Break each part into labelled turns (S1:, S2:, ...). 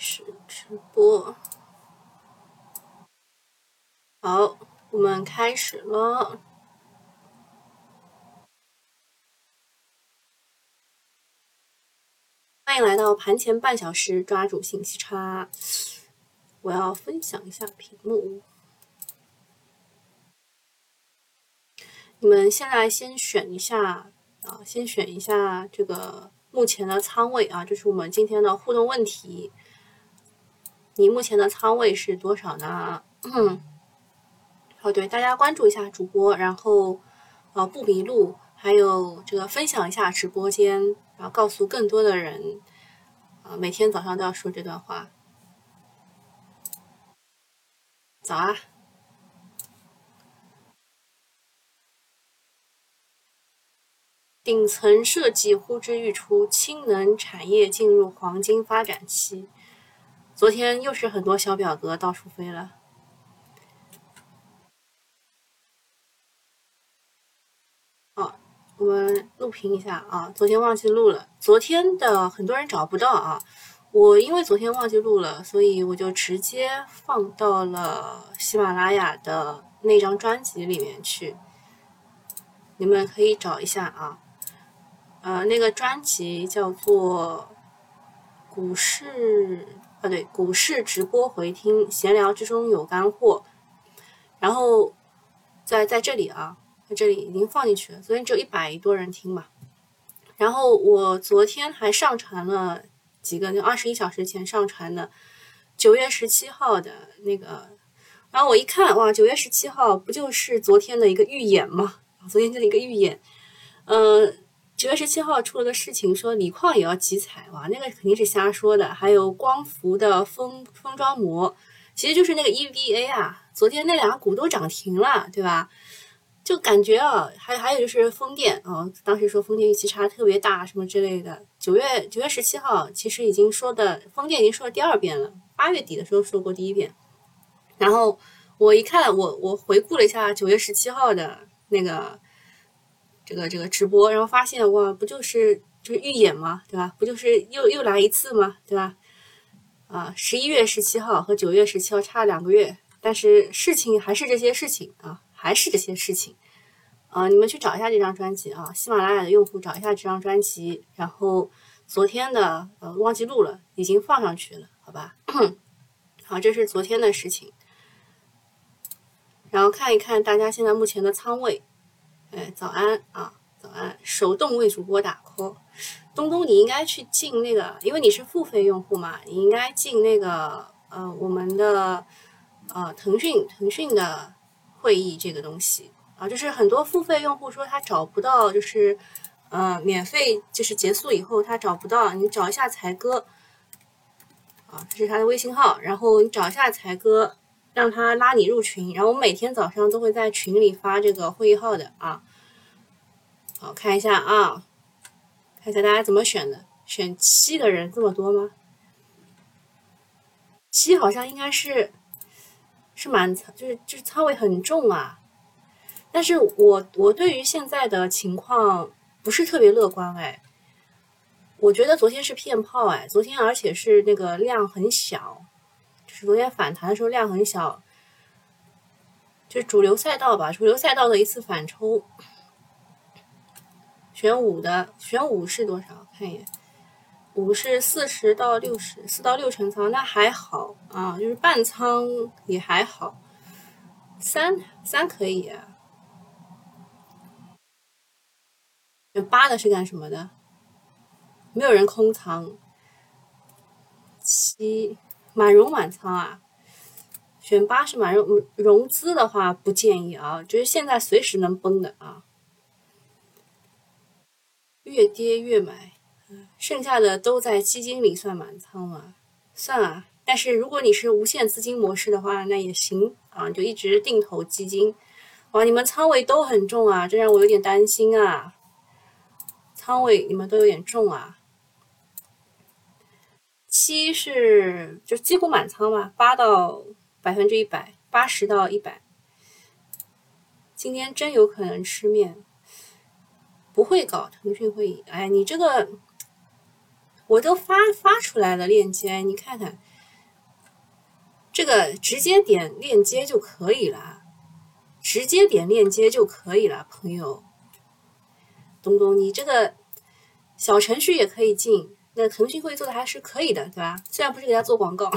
S1: 是直播。好，我们开始了。欢迎来到盘前半小时，抓住信息差。我要分享一下屏幕。你们现在先选一下啊，先选一下这个目前的仓位啊，这是我们今天的互动问题。你目前的仓位是多少呢？嗯，哦对，大家关注一下主播，然后呃不迷路，还有这个分享一下直播间。然后告诉更多的人，啊，每天早上都要说这段话。早啊！顶层设计呼之欲出，氢能产业进入黄金发展期。昨天又是很多小表格到处飞了。好我们录屏一下啊，昨天忘记录了。昨天的很多人找不到啊，我因为昨天忘记录了，所以我就直接放到了喜马拉雅的那张专辑里面去。你们可以找一下啊，呃，那个专辑叫做《股市》啊，对，《股市直播回听，闲聊之中有干货》。然后在在这里啊。在这里已经放进去了，昨天只有一百多人听嘛。然后我昨天还上传了几个，就二十一小时前上传的九月十七号的那个。然后我一看，哇，九月十七号不就是昨天的一个预演吗？昨天就是一个预演。呃，九月十七号出了个事情，说锂矿也要集采，哇，那个肯定是瞎说的。还有光伏的封封装膜，其实就是那个 EVA 啊，昨天那两个股都涨停了，对吧？就感觉啊，还还有就是风电啊，当时说风电预期差特别大什么之类的。九月九月十七号，其实已经说的风电已经说了第二遍了，八月底的时候说过第一遍。然后我一看，我我回顾了一下九月十七号的那个这个这个直播，然后发现哇，不就是就是预演吗？对吧？不就是又又来一次吗？对吧？啊，十一月十七号和九月十七号差两个月，但是事情还是这些事情啊。还是这些事情，啊，你们去找一下这张专辑啊，喜马拉雅的用户找一下这张专辑，然后昨天的呃忘记录了，已经放上去了，好吧？好，这是昨天的事情，然后看一看大家现在目前的仓位，哎，早安啊，早安，手动为主播打 call，东东你应该去进那个，因为你是付费用户嘛，你应该进那个呃我们的呃腾讯腾讯的。会议这个东西啊，就是很多付费用户说他找不到，就是呃免费就是结束以后他找不到，你找一下才哥啊，这是他的微信号，然后你找一下才哥，让他拉你入群，然后我每天早上都会在群里发这个会议号的啊。好看一下啊，看一下大家怎么选的，选七的人这么多吗？七好像应该是。是蛮，就是就是仓位很重啊，但是我我对于现在的情况不是特别乐观哎，我觉得昨天是骗炮哎，昨天而且是那个量很小，是昨天反弹的时候量很小，就主流赛道吧，主流赛道的一次反抽，选五的选五是多少？看一眼。五是四十到六十，四到六成仓，那还好啊，就是半仓也还好。三三可以啊。八的是干什么的？没有人空仓。七满融满仓啊？选八是满融融资的话不建议啊，就是现在随时能崩的啊。越跌越买。剩下的都在基金里算满仓吗？算啊，但是如果你是无限资金模式的话，那也行啊，就一直定投基金。哇，你们仓位都很重啊，这让我有点担心啊。仓位你们都有点重啊。七是就几乎满仓吧，八到百分之一百，八十到一百。今天真有可能吃面，不会搞腾讯会议。哎，你这个。我都发发出来了链接，你看看，这个直接点链接就可以了，直接点链接就可以了，朋友。东东，你这个小程序也可以进，那腾讯会做的还是可以的，对吧？虽然不是给他做广告。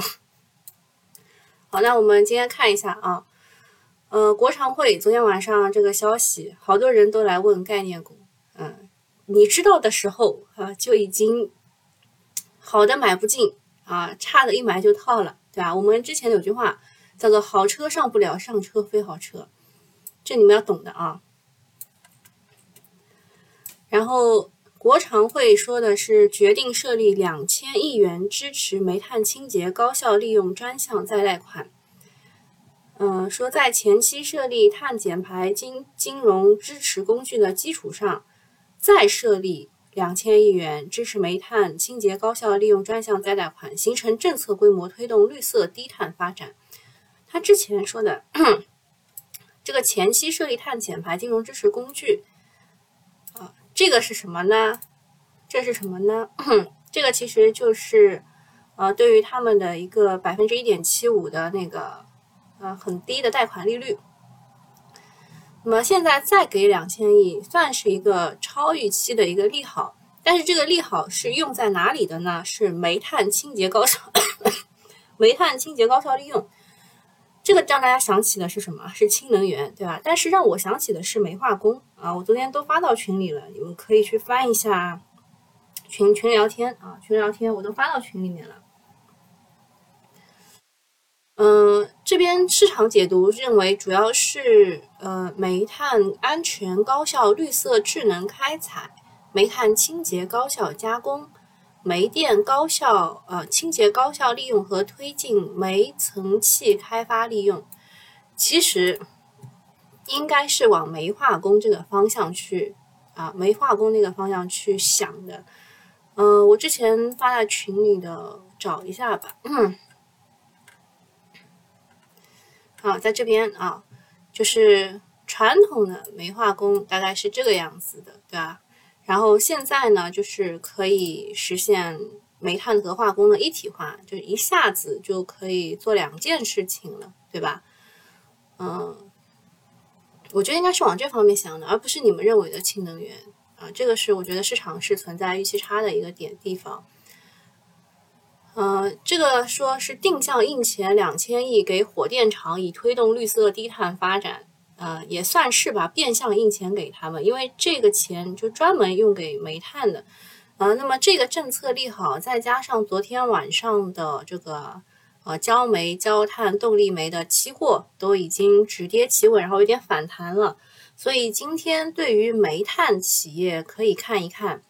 S1: 好，那我们今天看一下啊，呃，国常会昨天晚上这个消息，好多人都来问概念股，嗯，你知道的时候啊，就已经好的买不进啊，差的一买就套了，对吧？我们之前有句话叫做“好车上不了，上车非好车”，这你们要懂的啊。然后国常会说的是决定设立两千亿元支持煤炭清洁高效利用专项再贷款。嗯，说在前期设立碳减排金金融支持工具的基础上，再设立两千亿元支持煤炭清洁高效利用专项再贷款，形成政策规模，推动绿色低碳发展。他之前说的 这个前期设立碳减排金融支持工具。这个是什么呢？这是什么呢？这个其实就是，呃，对于他们的一个百分之一点七五的那个，呃，很低的贷款利率。那么现在再给两千亿，算是一个超预期的一个利好。但是这个利好是用在哪里的呢？是煤炭清洁高效，煤炭清洁高效利用。这个让大家想起的是什么？是氢能源，对吧？但是让我想起的是煤化工啊！我昨天都发到群里了，你们可以去翻一下群群聊天啊，群聊天我都发到群里面了。嗯，这边市场解读认为主要是呃煤炭安全、高效、绿色、智能开采，煤炭清洁、高效加工。煤电高效呃清洁高效利用和推进煤层气开发利用，其实应该是往煤化工这个方向去啊，煤化工那个方向去想的。嗯，我之前发在群里的，找一下吧。嗯好，在这边啊，就是传统的煤化工大概是这个样子的，对吧？然后现在呢，就是可以实现煤炭和化工的一体化，就一下子就可以做两件事情了，对吧？嗯，我觉得应该是往这方面想的，而不是你们认为的氢能源啊。这个是我觉得市场是存在预期差的一个点地方。嗯，这个说是定向印钱两千亿给火电厂，以推动绿色低碳发展。呃，也算是吧，变相印钱给他们，因为这个钱就专门用给煤炭的。呃，那么这个政策利好，再加上昨天晚上的这个呃焦煤、焦炭、动力煤的期货都已经止跌企稳，然后有点反弹了，所以今天对于煤炭企业可以看一看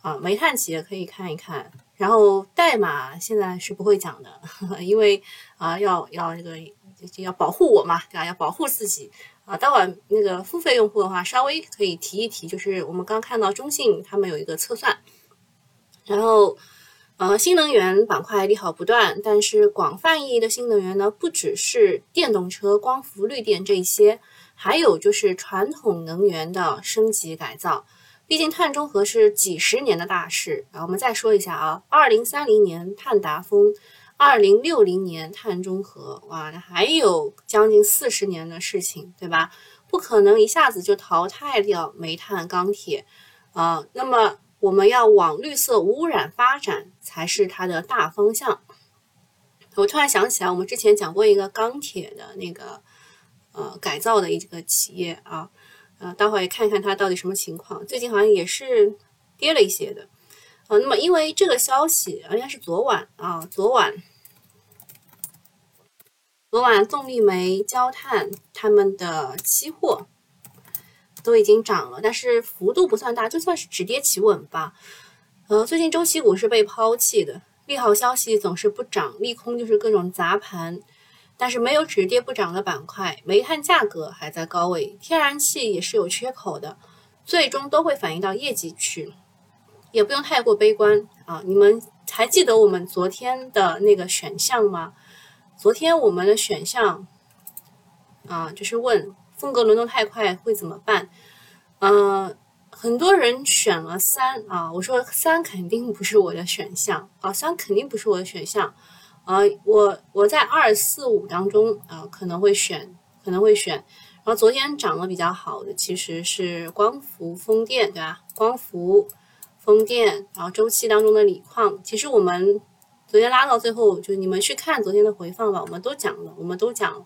S1: 啊，煤炭企业可以看一看。然后代码现在是不会讲的，因为啊要要这个要保护我嘛，对吧？要保护自己。啊，待会那个付费用户的话，稍微可以提一提，就是我们刚看到中信他们有一个测算，然后呃，新能源板块利好不断，但是广泛意义的新能源呢，不只是电动车、光伏、绿电这些，还有就是传统能源的升级改造。毕竟碳中和是几十年的大事啊。我们再说一下啊，二零三零年碳达峰。二零六零年碳中和，哇，那还有将近四十年的事情，对吧？不可能一下子就淘汰掉煤炭、钢铁，啊，那么我们要往绿色无污染发展才是它的大方向。我突然想起来，我们之前讲过一个钢铁的那个呃改造的一个企业啊，呃，待会看一看它到底什么情况。最近好像也是跌了一些的。啊，那么因为这个消息，应该是昨晚啊，昨晚，昨晚动力煤、焦炭他们的期货都已经涨了，但是幅度不算大，就算是止跌企稳吧。呃，最近周期股是被抛弃的，利好消息总是不涨，利空就是各种砸盘，但是没有止跌不涨的板块，煤炭价格还在高位，天然气也是有缺口的，最终都会反映到业绩去。也不用太过悲观啊！你们还记得我们昨天的那个选项吗？昨天我们的选项啊，就是问风格轮动太快会怎么办？嗯，很多人选了三啊，我说三肯定不是我的选项啊，三肯定不是我的选项。呃，我我在二四五当中啊可能会选，可能会选。然后昨天涨得比较好的其实是光伏、风电，对吧？光伏、风电，然后周期当中的锂矿，其实我们昨天拉到最后，就你们去看昨天的回放吧，我们都讲了，我们都讲了，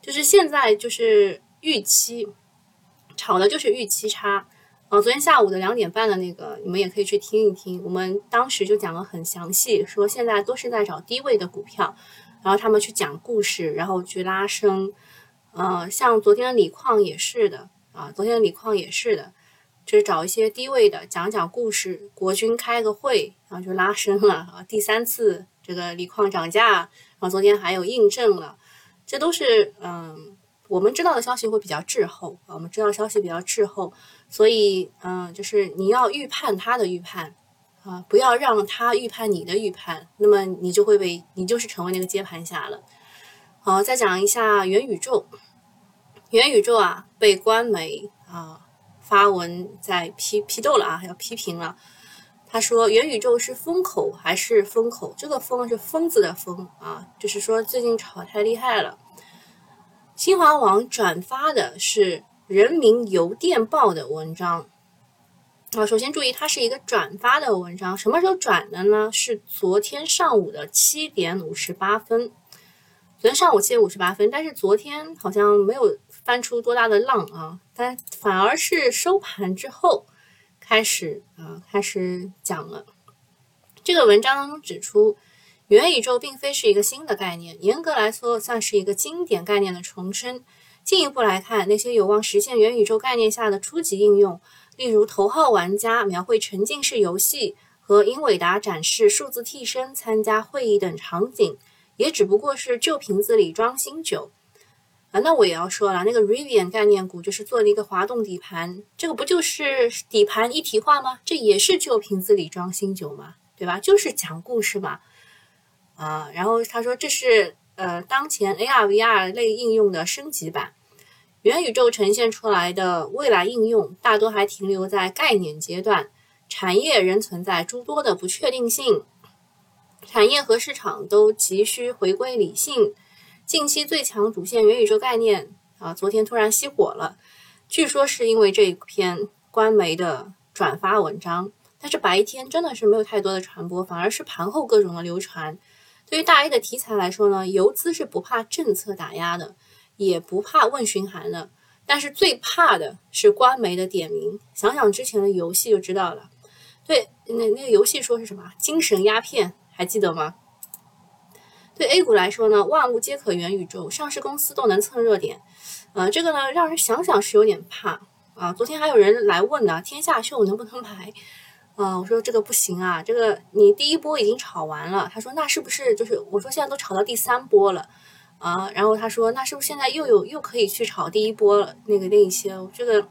S1: 就是现在就是预期炒的就是预期差。啊，昨天下午的两点半的那个，你们也可以去听一听。我们当时就讲了很详细，说现在都是在找低位的股票，然后他们去讲故事，然后去拉升。呃，像昨天的锂矿也是的啊，昨天的锂矿也是的，就是找一些低位的讲讲故事。国军开个会，然后就拉升了啊，第三次这个锂矿涨价，然后昨天还有印证了，这都是嗯。我们知道的消息会比较滞后啊，我们知道消息比较滞后，所以嗯，就是你要预判他的预判啊，不要让他预判你的预判，那么你就会被你就是成为那个接盘侠了。好，再讲一下元宇宙，元宇宙啊，被官媒啊发文在批批斗了啊，要批评了。他说元宇宙是风口还是风口？这个风是疯子的疯啊，就是说最近炒太厉害了。新华网转发的是人民邮电报的文章啊。首先注意，它是一个转发的文章，什么时候转的呢？是昨天上午的七点五十八分。昨天上午七点五十八分，但是昨天好像没有翻出多大的浪啊，但反而是收盘之后开始啊开始讲了。这个文章当中指出。元宇宙并非是一个新的概念，严格来说算是一个经典概念的重生。进一步来看，那些有望实现元宇宙概念下的初级应用，例如头号玩家描绘沉浸式游戏和英伟达展示数字替身、参加会议等场景，也只不过是旧瓶子里装新酒。啊，那我也要说了，那个 Rivian 概念股就是做了一个滑动底盘，这个不就是底盘一体化吗？这也是旧瓶子里装新酒嘛，对吧？就是讲故事嘛。啊，然后他说这是呃当前 AR VR 类应用的升级版，元宇宙呈现出来的未来应用大多还停留在概念阶段，产业仍存在诸多的不确定性，产业和市场都急需回归理性。近期最强主线元宇宙概念啊，昨天突然熄火了，据说是因为这一篇官媒的转发文章，但是白天真的是没有太多的传播，反而是盘后各种的流传。对于大 A 的题材来说呢，游资是不怕政策打压的，也不怕问询函的，但是最怕的是官媒的点名。想想之前的游戏就知道了。对，那那个游戏说是什么？精神鸦片，还记得吗？对 A 股来说呢，万物皆可元宇宙，上市公司都能蹭热点。呃，这个呢，让人想想是有点怕啊。昨天还有人来问呢，天下秀能不能买？啊，我说这个不行啊，这个你第一波已经炒完了。他说那是不是就是我说现在都炒到第三波了啊？然后他说那是不是现在又有又可以去炒第一波了？那个那一些，这个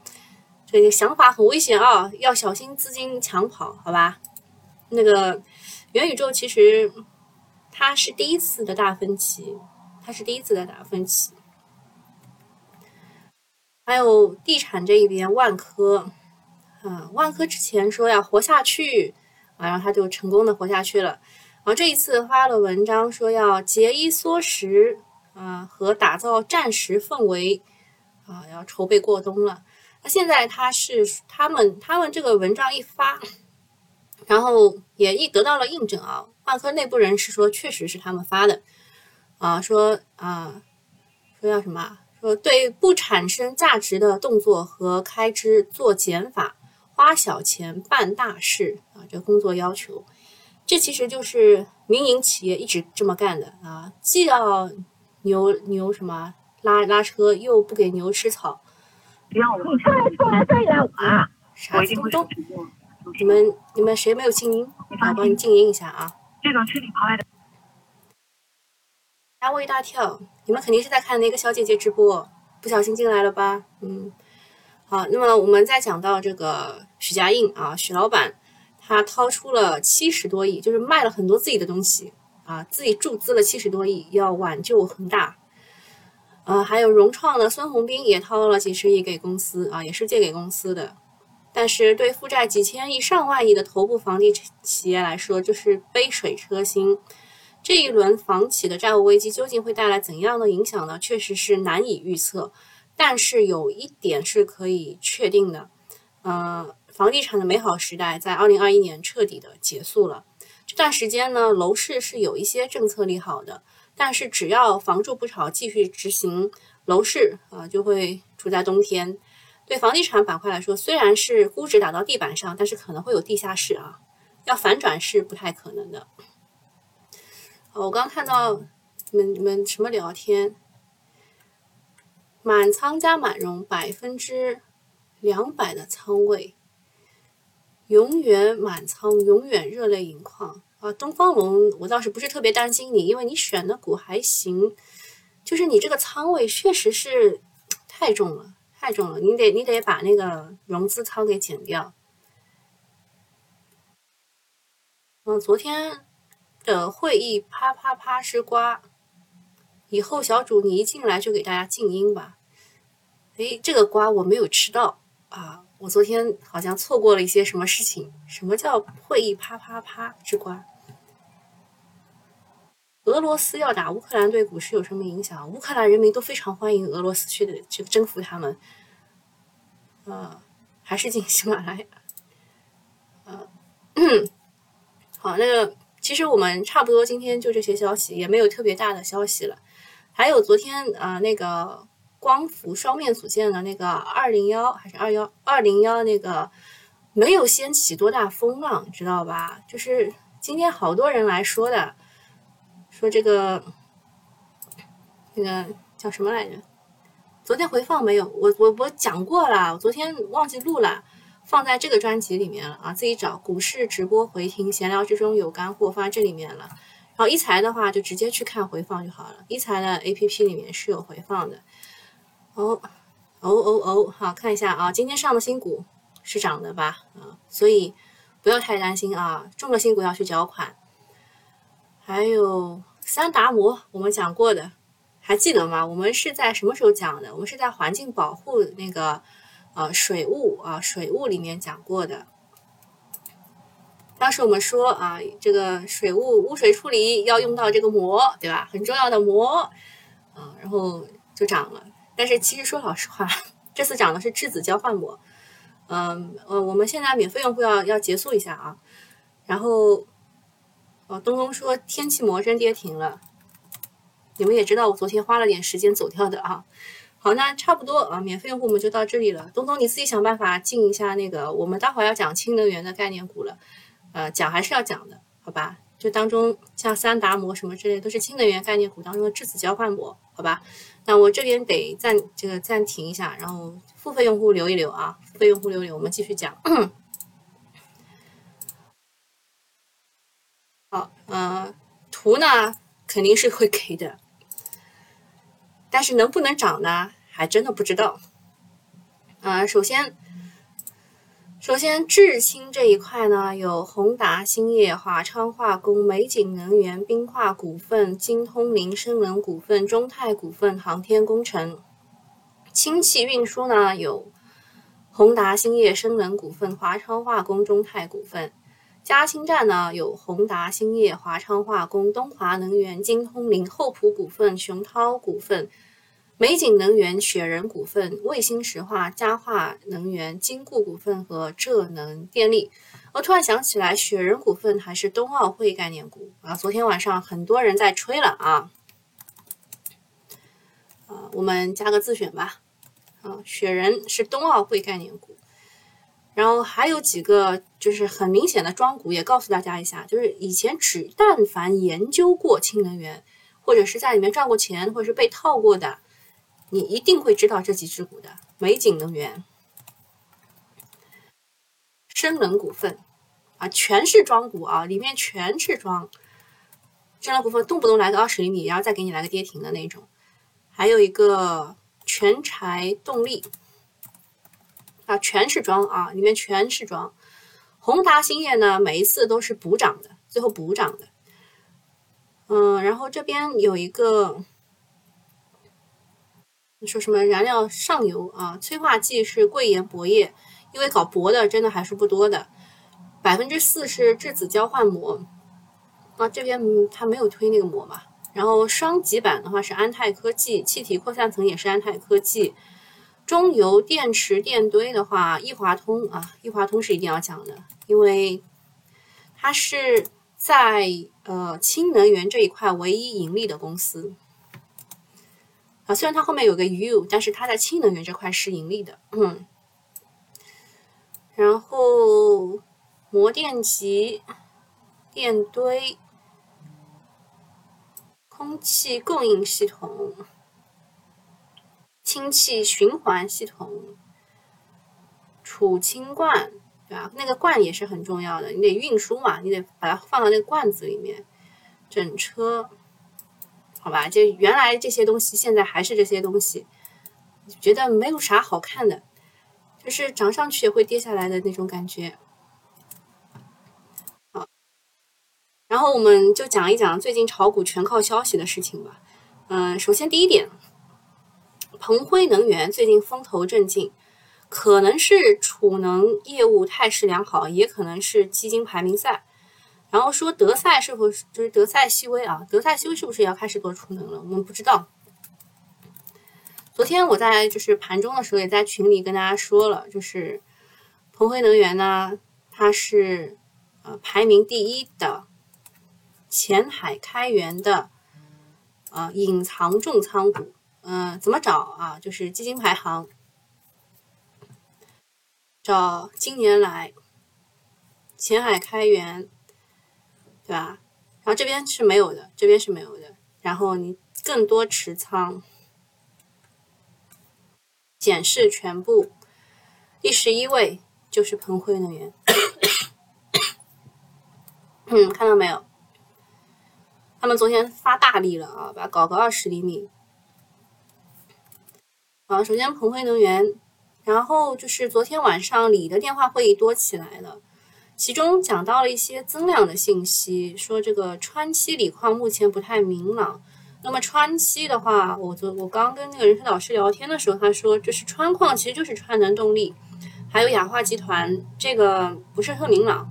S1: 这个想法很危险啊，要小心资金抢跑，好吧？那个元宇宙其实他是第一次的大分歧，他是第一次的大分歧。还有地产这一边，万科。啊，万科之前说要活下去啊，然后他就成功的活下去了。然后这一次发了文章说要节衣缩食啊，和打造战时氛围啊，要筹备过冬了。那现在他是他们他们这个文章一发，然后也一得到了印证啊。万科内部人士说，确实是他们发的啊，说啊，说要什么？说对不产生价值的动作和开支做减法。花小钱办大事啊，这工作要求，这其实就是民营企业一直这么干的啊，既要牛牛什么拉拉车，又不给牛吃草。
S2: 你出来出来再来啊！
S1: 啥子东东？你们你们谁没有静音？我帮你静音一下啊。
S2: 这种吃里扒外的，
S1: 吓我一大跳！你们肯定是在看那个小姐姐直播，不小心进来了吧？嗯。好，那么我们再讲到这个许家印啊，许老板他掏出了七十多亿，就是卖了很多自己的东西啊，自己注资了七十多亿，要挽救恒大。呃，还有融创的孙宏斌也掏了几十亿给公司啊，也是借给公司的。但是对负债几千亿、上万亿的头部房地产企业来说，就是杯水车薪。这一轮房企的债务危机究竟会带来怎样的影响呢？确实是难以预测。但是有一点是可以确定的，呃，房地产的美好时代在二零二一年彻底的结束了。这段时间呢，楼市是有一些政策利好的，但是只要房住不炒继续执行，楼市啊就会处在冬天。对房地产板块来说，虽然是估值打到地板上，但是可能会有地下室啊，要反转是不太可能的。我刚看到你们你们什么聊天？满仓加满融百分之两百的仓位，永远满仓，永远热泪盈眶啊！东方龙，我倒是不是特别担心你，因为你选的股还行，就是你这个仓位确实是太重了，太重了，你得你得把那个融资仓给减掉。嗯，昨天。的会议啪啪啪是瓜，以后小主你一进来就给大家静音吧。哎，这个瓜我没有吃到啊，我昨天好像错过了一些什么事情。什么叫会议啪啪啪之瓜？俄罗斯要打乌克兰对股市有什么影响？乌克兰人民都非常欢迎俄罗斯去的去征服他们。呃，还是进喜马拉雅。呃，好，那个。其实我们差不多今天就这些消息，也没有特别大的消息了。还有昨天呃那个光伏双面组件的那个二零幺还是二幺二零幺那个没有掀起多大风浪，知道吧？就是今天好多人来说的，说这个那个叫什么来着？昨天回放没有？我我我讲过了，我昨天忘记录了。放在这个专辑里面了啊，自己找股市直播回听，闲聊之中有干货，放这里面了。然后一财的话就直接去看回放就好了，一财的 A P P 里面是有回放的。哦哦哦哦，好看一下啊，今天上的新股是涨的吧？啊，所以不要太担心啊，中了新股要去缴款。还有三达摩，我们讲过的，还记得吗？我们是在什么时候讲的？我们是在环境保护那个。呃，水务啊，水务里面讲过的。当时我们说啊，这个水务污水处理要用到这个膜，对吧？很重要的膜啊，然后就涨了。但是其实说老实话，这次涨的是质子交换膜。嗯呃，我们现在免费用户要要结束一下啊。然后，哦，东东说天气魔真跌停了。你们也知道，我昨天花了点时间走掉的啊。好，那差不多啊，免费用户我们就到这里了。东东，你自己想办法进一下那个，我们待会儿要讲氢能源的概念股了，呃，讲还是要讲的，好吧？就当中像三达膜什么之类，都是氢能源概念股当中的质子交换膜，好吧？那我这边得暂这个暂停一下，然后付费用户留一留啊，付费用户留一留，我们继续讲。好，呃，图呢肯定是会给的。但是能不能涨呢？还真的不知道。啊，首先，首先智氢这一块呢，有宏达兴业、华昌化工、美景能源、冰化股份、金通林生能股份、中泰股份、航天工程。氢气运输呢，有宏达兴业、生能股份、华昌化工、中泰股份。嘉兴站呢，有宏达兴业、华昌化工、东华能源、金通林、厚普股份、熊涛股份。美景能源、雪人股份、卫星石化、嘉化能源、金固股份和浙能电力。我突然想起来，雪人股份还是冬奥会概念股啊！昨天晚上很多人在吹了啊。啊，我们加个自选吧。啊，雪人是冬奥会概念股。然后还有几个就是很明显的庄股，也告诉大家一下，就是以前只但凡研究过氢能源，或者是在里面赚过钱，或者是被套过的。你一定会知道这几只股的：美景能源、深能股份啊，全是庄股啊，里面全是庄。深能股份动不动来个二十厘米，然后再给你来个跌停的那种。还有一个全柴动力啊，全是装啊，里面全是装。宏达兴业呢，每一次都是补涨的，最后补涨的。嗯，然后这边有一个。你说什么燃料上游啊？催化剂是贵盐铂业，因为搞铂的真的还是不多的。百分之四是质子交换膜，啊，这边它没有推那个膜嘛。然后双极板的话是安泰科技，气体扩散层也是安泰科技。中油电池电堆的话，易华通啊，易华通是一定要讲的，因为它是在呃氢能源这一块唯一盈利的公司啊。虽然它后面有个 U，但是它在氢能源这块是盈利的。嗯。然后膜电极、电堆。空气供应系统、氢气循环系统、储氢罐，对吧？那个罐也是很重要的，你得运输嘛，你得把它放到那个罐子里面。整车，好吧，就原来这些东西，现在还是这些东西，觉得没有啥好看的，就是涨上去也会跌下来的那种感觉。好然后我们就讲一讲最近炒股全靠消息的事情吧。嗯，首先第一点，鹏辉能源最近风头正劲，可能是储能业务态势良好，也可能是基金排名赛。然后说德赛是否就是德赛西威啊？德赛西威是不是也要开始做储能了？我们不知道。昨天我在就是盘中的时候也在群里跟大家说了，就是鹏辉能源呢，它是呃排名第一的。前海开源的呃隐藏重仓股，嗯，怎么找啊？就是基金排行，找今年来前海开源，对吧？然后这边是没有的，这边是没有的。然后你更多持仓，显示全部，第十一位就是鹏辉能源，嗯，看到没有？他们昨天发大力了啊，把搞个二十厘米。啊，首先鹏辉能源，然后就是昨天晚上锂的电话会议多起来了，其中讲到了一些增量的信息，说这个川西锂矿目前不太明朗。那么川西的话，我昨我刚跟那个人事导师聊天的时候，他说这是川矿，其实就是川能动力，还有氧化集团，这个不是特明朗。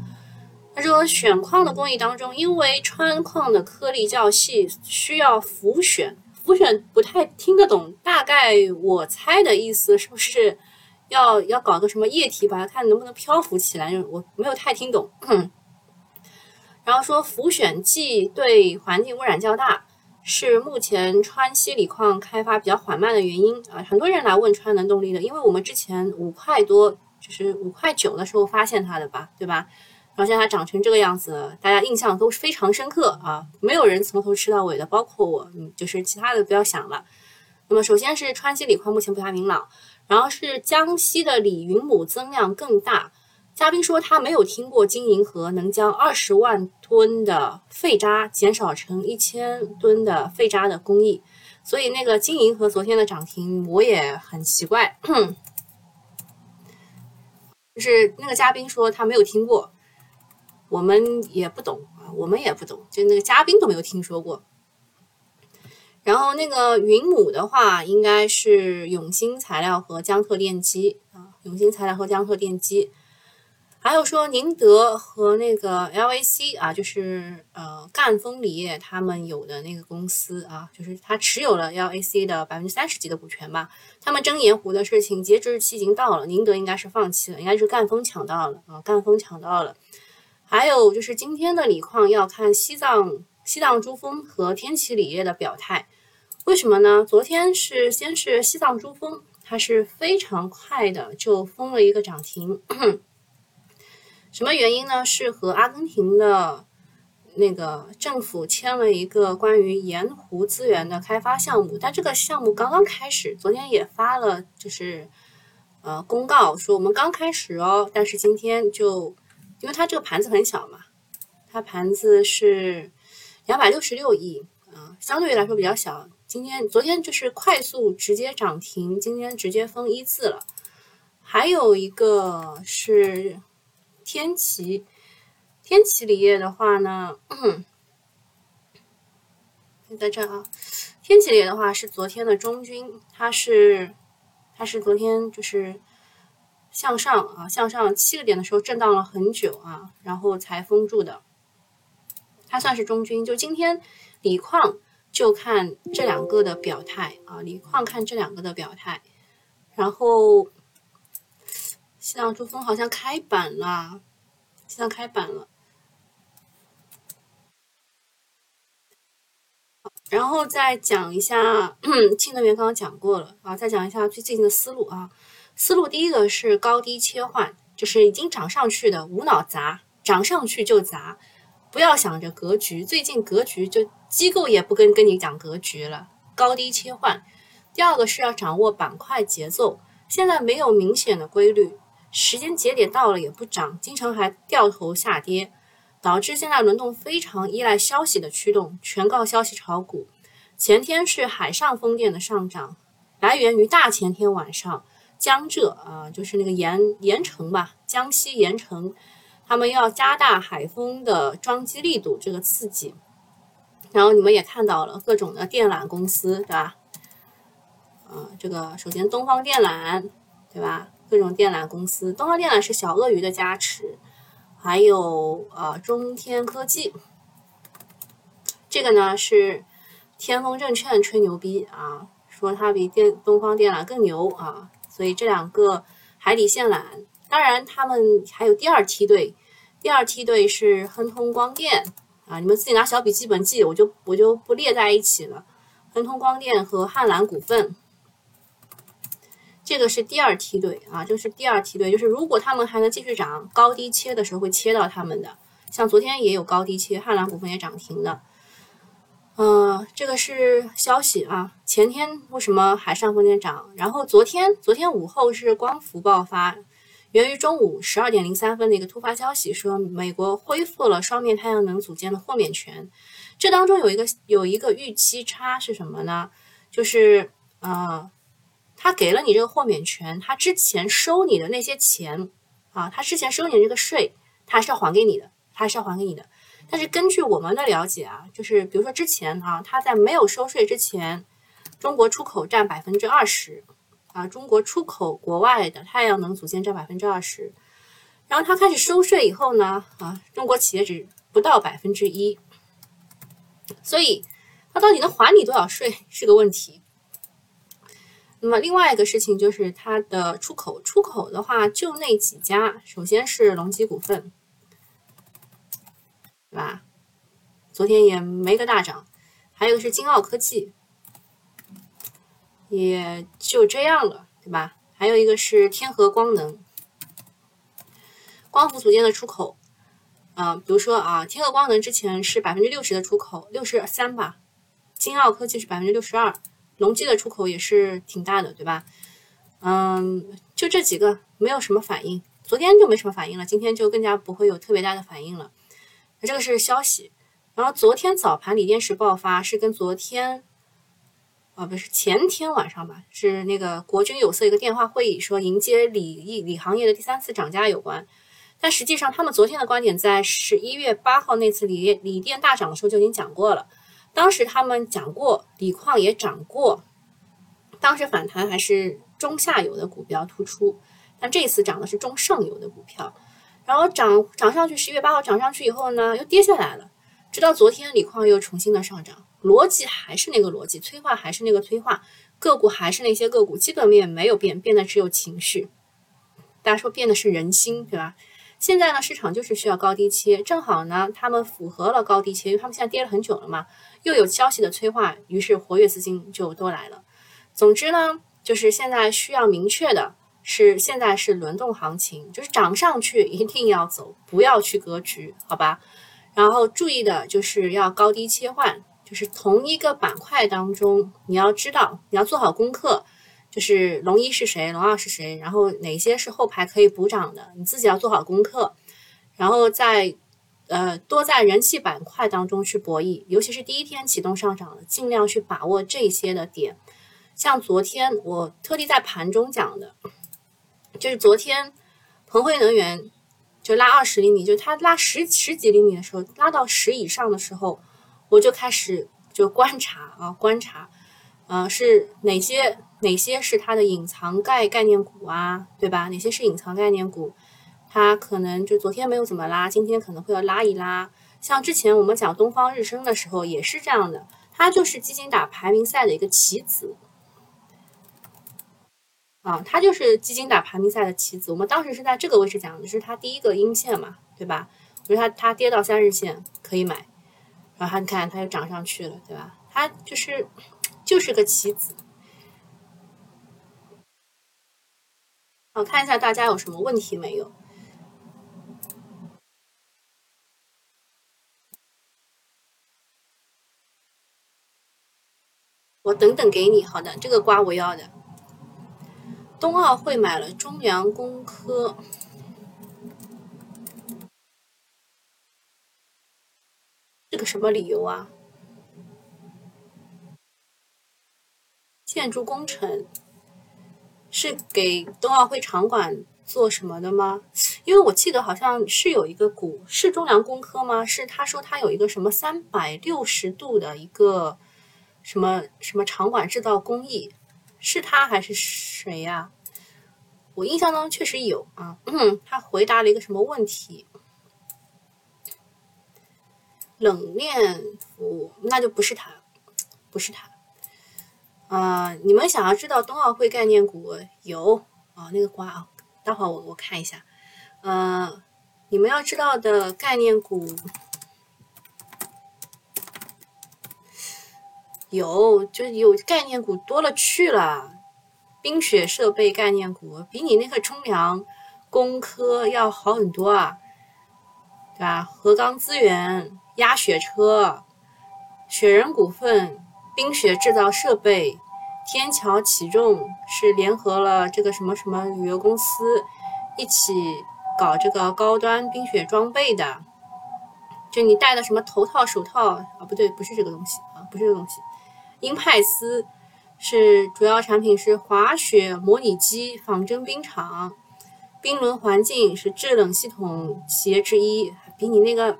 S1: 他说，选矿的工艺当中，因为川矿的颗粒较细，需要浮选。浮选不太听得懂，大概我猜的意思是不是要要搞个什么液体，把它看能不能漂浮起来？我没有太听懂。然后说浮选剂对环境污染较大，是目前川西锂矿开发比较缓慢的原因啊。很多人来问川能动力的，因为我们之前五块多，就是五块九的时候发现它的吧，对吧？然后现在它长成这个样子，大家印象都是非常深刻啊！没有人从头吃到尾的，包括我，就是其他的不要想了。那么首先是川西锂矿目前不太明朗，然后是江西的锂云母增量更大。嘉宾说他没有听过金银河能将二十万吨的废渣减少成一千吨的废渣的工艺，所以那个金银河昨天的涨停我也很奇怪，就是那个嘉宾说他没有听过。我们也不懂啊，我们也不懂，就那个嘉宾都没有听说过。然后那个云母的话，应该是永兴材料和江特电机啊，永兴材料和江特电机。还有说宁德和那个 LAC 啊，就是呃赣锋锂业他们有的那个公司啊，就是他持有了 LAC 的百分之三十几的股权吧。他们争盐湖的事情截止日期已经到了，宁德应该是放弃了，应该是赣锋抢到了啊，赣锋抢到了。还有就是今天的锂矿要看西藏西藏珠峰和天齐锂业的表态，为什么呢？昨天是先是西藏珠峰，它是非常快的就封了一个涨停，什么原因呢？是和阿根廷的那个政府签了一个关于盐湖资源的开发项目，但这个项目刚刚开始，昨天也发了就是呃公告说我们刚开始哦，但是今天就。因为它这个盘子很小嘛，它盘子是两百六十六亿啊，相对于来说比较小。今天、昨天就是快速直接涨停，今天直接封一字了。还有一个是天齐，天齐锂业的话呢，嗯在这啊，天齐锂业的话是昨天的中军，它是它是昨天就是。向上啊，向上七个点的时候震荡了很久啊，然后才封住的。它算是中军。就今天锂矿就看这两个的表态啊，锂矿看这两个的表态。然后西藏珠峰好像开板了，西藏开板了。然后再讲一下，氢能源刚刚讲过了啊，再讲一下最近的思路啊。思路第一个是高低切换，就是已经涨上去的无脑砸，涨上去就砸，不要想着格局。最近格局就机构也不跟跟你讲格局了，高低切换。第二个是要掌握板块节奏，现在没有明显的规律，时间节点到了也不涨，经常还掉头下跌。导致现在轮动非常依赖消息的驱动，全靠消息炒股。前天是海上风电的上涨，来源于大前天晚上江浙啊，就是那个盐盐城吧，江西盐城，他们要加大海风的装机力度，这个刺激。然后你们也看到了各种的电缆公司，对吧？啊，这个首先东方电缆，对吧？各种电缆公司，东方电缆是小鳄鱼的加持。还有呃，中天科技，这个呢是天风证券吹牛逼啊，说它比电东方电缆更牛啊，所以这两个海底线缆，当然他们还有第二梯队，第二梯队是亨通光电啊，你们自己拿小笔记本记，我就我就不列在一起了，亨通光电和汉兰股份。这个是第二梯队啊，就是第二梯队，就是如果他们还能继续涨，高低切的时候会切到他们的。像昨天也有高低切，汉兰股份也涨停的。嗯，这个是消息啊。前天为什么海上风电涨？然后昨天，昨天午后是光伏爆发，源于中午十二点零三分的一个突发消息，说美国恢复了双面太阳能组件的豁免权。这当中有一个有一个预期差是什么呢？就是呃。他给了你这个豁免权，他之前收你的那些钱啊，他之前收你的这个税，他是要还给你的，他是要还给你的。但是根据我们的了解啊，就是比如说之前啊，他在没有收税之前，中国出口占百分之二十啊，中国出口国外的太阳能组件占百分之二十，然后他开始收税以后呢，啊，中国企业只不到百分之一，所以他到底能还你多少税是个问题。那么另外一个事情就是它的出口，出口的话就那几家，首先是隆基股份，吧？昨天也没个大涨，还有个是金奥科技，也就这样了，对吧？还有一个是天合光能，光伏组件的出口，啊，比如说啊，天合光能之前是百分之六十的出口，六十三吧，金奥科技是百分之六十二。隆基的出口也是挺大的，对吧？嗯，就这几个没有什么反应，昨天就没什么反应了，今天就更加不会有特别大的反应了。那这个是消息。然后昨天早盘锂电池爆发是跟昨天，啊不是前天晚上吧，是那个国军有色一个电话会议说迎接锂锂行业的第三次涨价有关。但实际上他们昨天的观点在十一月八号那次锂锂电大涨的时候就已经讲过了。当时他们讲过，锂矿也涨过，当时反弹还是中下游的股比较突出，但这次涨的是中上游的股票，然后涨涨上去，十一月八号涨上去以后呢，又跌下来了，直到昨天锂矿又重新的上涨，逻辑还是那个逻辑，催化还是那个催化，个股还是那些个股，基本面没有变，变的只有情绪，大家说变的是人心，对吧？现在呢，市场就是需要高低切，正好呢，他们符合了高低切，因为他们现在跌了很久了嘛，又有消息的催化，于是活跃资金就都来了。总之呢，就是现在需要明确的是，现在是轮动行情，就是涨上去一定要走，不要去格局，好吧？然后注意的就是要高低切换，就是同一个板块当中，你要知道，你要做好功课。就是龙一是谁，龙二是谁，然后哪些是后排可以补涨的，你自己要做好功课，然后在呃多在人气板块当中去博弈，尤其是第一天启动上涨的，尽量去把握这些的点。像昨天我特地在盘中讲的，就是昨天鹏辉能源就拉二十厘米，就它拉十十几厘米的时候，拉到十以上的时候，我就开始就观察啊观察，呃是哪些。哪些是它的隐藏概概念股啊，对吧？哪些是隐藏概念股？它可能就昨天没有怎么拉，今天可能会要拉一拉。像之前我们讲东方日升的时候也是这样的，它就是基金打排名赛的一个棋子。啊，它就是基金打排名赛的棋子。我们当时是在这个位置讲的，是它第一个阴线嘛，对吧？比如它它跌到三日线可以买，然后你看它又涨上去了，对吧？它就是就是个棋子。好，看一下大家有什么问题没有？我等等给你，好的，这个瓜我要的。冬奥会买了中粮工科，这个什么理由啊？建筑工程是给冬奥会场馆做什么的吗？因为我记得好像是有一个股是中粮工科吗？是他说他有一个什么三百六十度的一个什么什么场馆制造工艺。是他还是谁呀？我印象中确实有啊。嗯，他回答了一个什么问题？冷链服务，那就不是他，不是他。啊，你们想要知道冬奥会概念股有啊？那个瓜啊，待会儿我我看一下。呃，你们要知道的概念股。有，就有概念股多了去了，冰雪设备概念股比你那个冲凉工科要好很多啊，对吧？河钢资源、压雪车、雪人股份、冰雪制造设备、天桥起重是联合了这个什么什么旅游公司一起搞这个高端冰雪装备的，就你戴的什么头套、手套啊？不对，不是这个东西啊，不是这个东西。英派斯是主要产品是滑雪模拟机、仿真冰场、冰轮环境是制冷系统企业之一，比你那个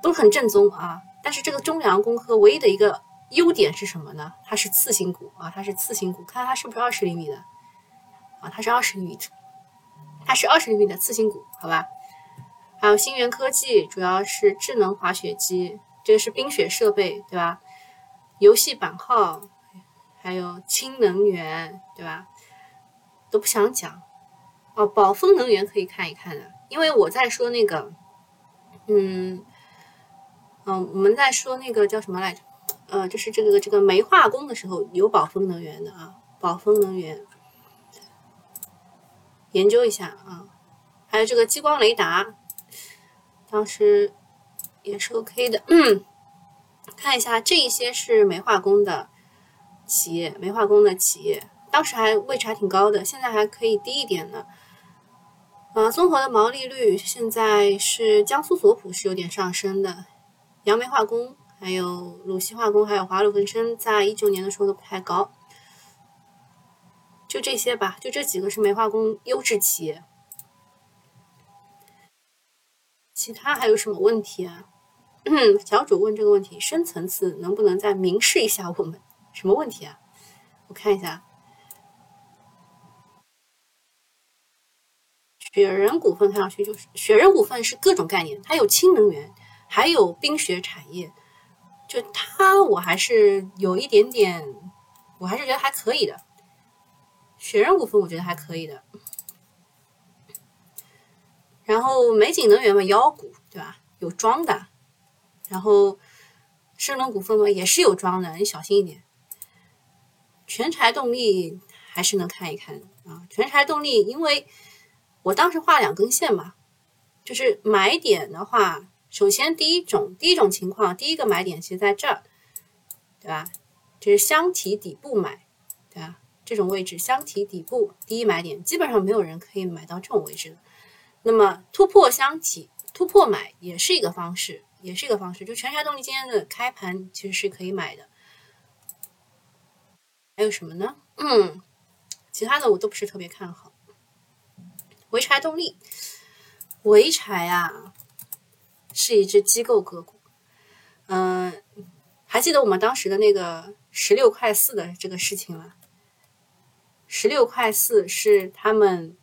S1: 都很正宗啊。但是这个中粮工科唯一的一个优点是什么呢？它是次新股啊，它是次新股，看它是不是二十厘米的啊？它是二十厘米，它是二十厘米的次新股，好吧？还有新源科技，主要是智能滑雪机，这个是冰雪设备，对吧？游戏版号，还有氢能源，对吧？都不想讲哦。宝丰能源可以看一看的，因为我在说那个，嗯嗯，我们在说那个叫什么来着？呃，就是这个这个煤化工的时候有宝丰能源的啊。宝丰能源研究一下啊，还有这个激光雷达，当时也是 OK 的。嗯。看一下，这一些是煤化工的企业，煤化工的企业，当时还位置还挺高的，现在还可以低一点呢。呃，综合的毛利率现在是江苏索普是有点上升的，杨梅化工、还有鲁西化工、还有华鲁恒生，在一九年的时候都不太高。就这些吧，就这几个是煤化工优质企业，其他还有什么问题啊？小主问这个问题，深层次能不能再明示一下我们什么问题啊？我看一下，雪人股份看上去就是雪人股份是各种概念，它有氢能源，还有冰雪产业，就它我还是有一点点，我还是觉得还可以的。雪人股份我觉得还可以的，然后美景能源嘛，妖股对吧？有装的。然后，深能股份嘛也是有装的，你小心一点。全柴动力还是能看一看的啊。全柴动力，因为我当时画两根线嘛，就是买点的话，首先第一种第一种情况，第一个买点其实在这儿，对吧？就是箱体底部买，对吧？这种位置箱体底部第一买点，基本上没有人可以买到这种位置的。那么突破箱体突破买也是一个方式。也是一个方式，就全柴动力今天的开盘其实是可以买的。还有什么呢？嗯，其他的我都不是特别看好。潍柴动力，潍柴啊，是一只机构个股。嗯，还记得我们当时的那个十六块四的这个事情吗？十六块四是他们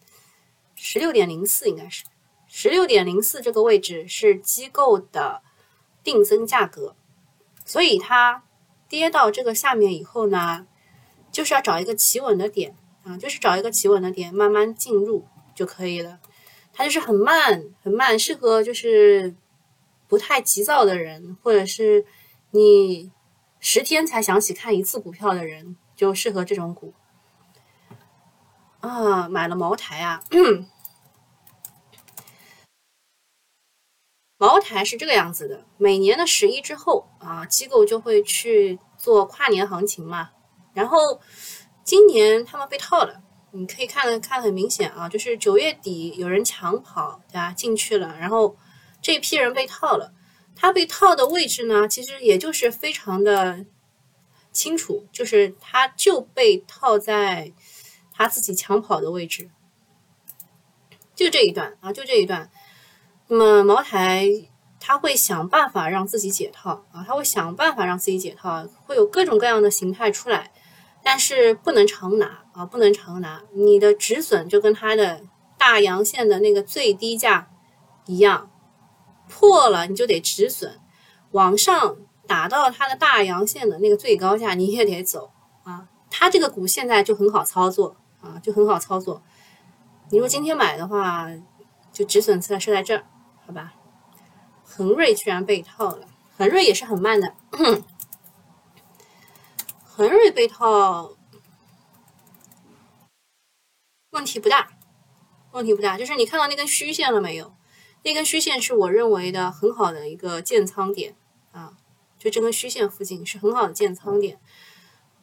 S1: 十六点零四，应该是十六点零四这个位置是机构的。定增价格，所以它跌到这个下面以后呢，就是要找一个企稳的点啊，就是找一个企稳的点，慢慢进入就可以了。它就是很慢很慢，适合就是不太急躁的人，或者是你十天才想起看一次股票的人，就适合这种股。啊，买了茅台啊。茅台是这个样子的，每年的十一之后啊，机构就会去做跨年行情嘛。然后今年他们被套了，你可以看看很明显啊，就是九月底有人抢跑，对吧？进去了，然后这批人被套了。他被套的位置呢，其实也就是非常的清楚，就是他就被套在他自己抢跑的位置，就这一段啊，就这一段。那么茅台他会想办法让自己解套啊，他会想办法让自己解套，会有各种各样的形态出来，但是不能长拿啊，不能长拿。你的止损就跟它的大阳线的那个最低价一样，破了你就得止损，往上打到它的大阳线的那个最高价你也得走啊。它这个股现在就很好操作啊，就很好操作。你如果今天买的话，就止损在设在这儿。好吧，恒瑞居然被套了，恒瑞也是很慢的，恒瑞被套问题不大，问题不大，就是你看到那根虚线了没有？那根虚线是我认为的很好的一个建仓点啊，就这根虚线附近是很好的建仓点。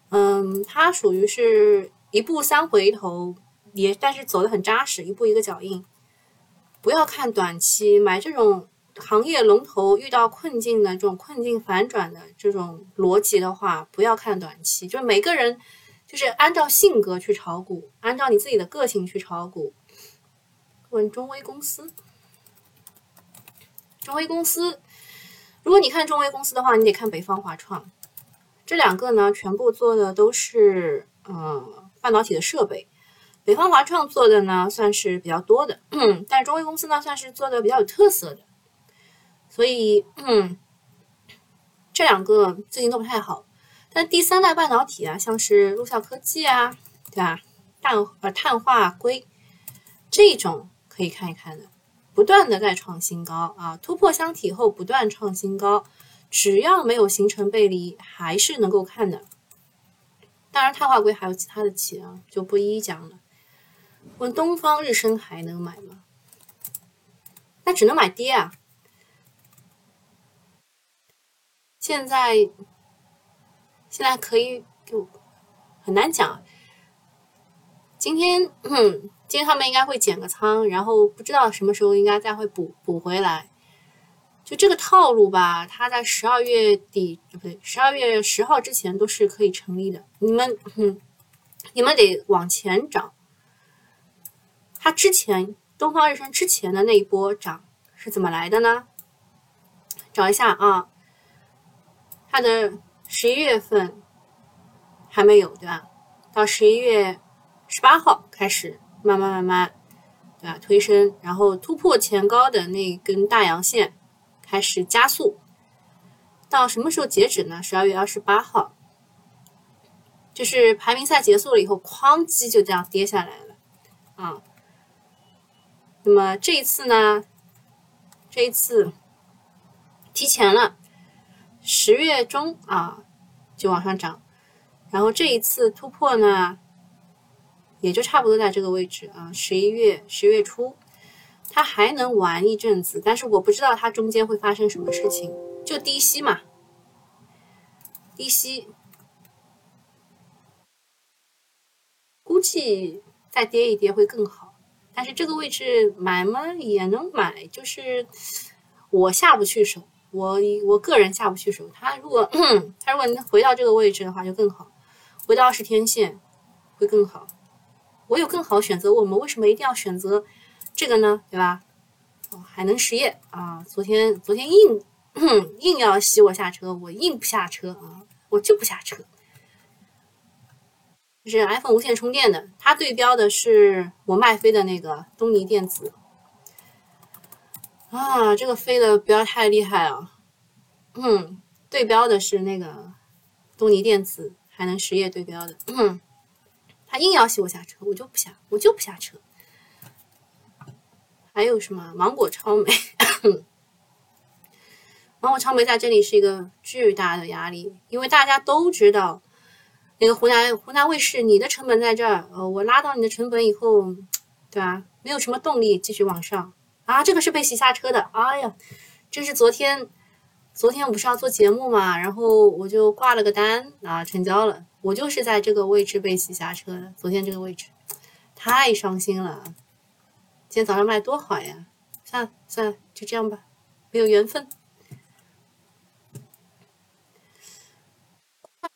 S1: 嗯，它属于是一步三回头，也但是走的很扎实，一步一个脚印。不要看短期买这种行业龙头遇到困境的这种困境反转的这种逻辑的话，不要看短期。就每个人就是按照性格去炒股，按照你自己的个性去炒股。问中微公司，中微公司，如果你看中微公司的话，你得看北方华创，这两个呢，全部做的都是嗯半导体的设备。北方华创做的呢，算是比较多的，但是中微公司呢，算是做的比较有特色的，所以，嗯，这两个最近都不太好。但第三代半导体啊，像是陆效科技啊，对吧？碳呃碳化硅这种可以看一看的，不断的在创新高啊，突破箱体后不断创新高，只要没有形成背离，还是能够看的。当然，碳化硅还有其他的企业啊，就不一一讲了。问东方日升还能买吗？那只能买跌啊！现在现在可以就很难讲。今天嗯，今天他们应该会减个仓，然后不知道什么时候应该再会补补回来。就这个套路吧，它在十二月底不对，十二月十号之前都是可以成立的。你们嗯，你们得往前找。它之前东方日升之前的那一波涨是怎么来的呢？找一下啊，它的十一月份还没有对吧？到十一月十八号开始慢慢慢慢对吧推升，然后突破前高的那根大阳线开始加速，到什么时候截止呢？十二月二十八号，就是排名赛结束了以后，哐叽就这样跌下来了啊。那么这一次呢？这一次提前了，十月中啊就往上涨，然后这一次突破呢，也就差不多在这个位置啊。十一月十月初，它还能玩一阵子，但是我不知道它中间会发生什么事情，就低吸嘛，低吸，估计再跌一跌会更好。但是这个位置买吗也能买，就是我下不去手，我我个人下不去手。他如果 他如果能回到这个位置的话就更好，回到二十天线会更好。我有更好选择，我们为什么一定要选择这个呢？对吧？哦，海能实业啊，昨天昨天硬 硬要吸我下车，我硬不下车啊，我就不下车。是 iPhone 无线充电的，它对标的是我卖飞的那个东尼电子啊，这个飞的不要太厉害啊，嗯，对标的是那个东尼电子，还能实业对标的。嗯，他硬要洗我下车，我就不下，我就不下车。还有什么芒果超美？芒果超美在这里是一个巨大的压力，因为大家都知道，那个湖南湖南卫视，你的成本在这儿，呃，我拉到你的成本以后，对吧？没有什么动力继续往上啊。这个是被洗下车的，哎呀，这是昨天，昨天我不是要做节目嘛，然后我就挂了个单啊，成交了，我就是在这个位置被洗下车的，昨天这个位置，太伤心了。今天早上卖多好呀！算了算了，就这样吧，没有缘分。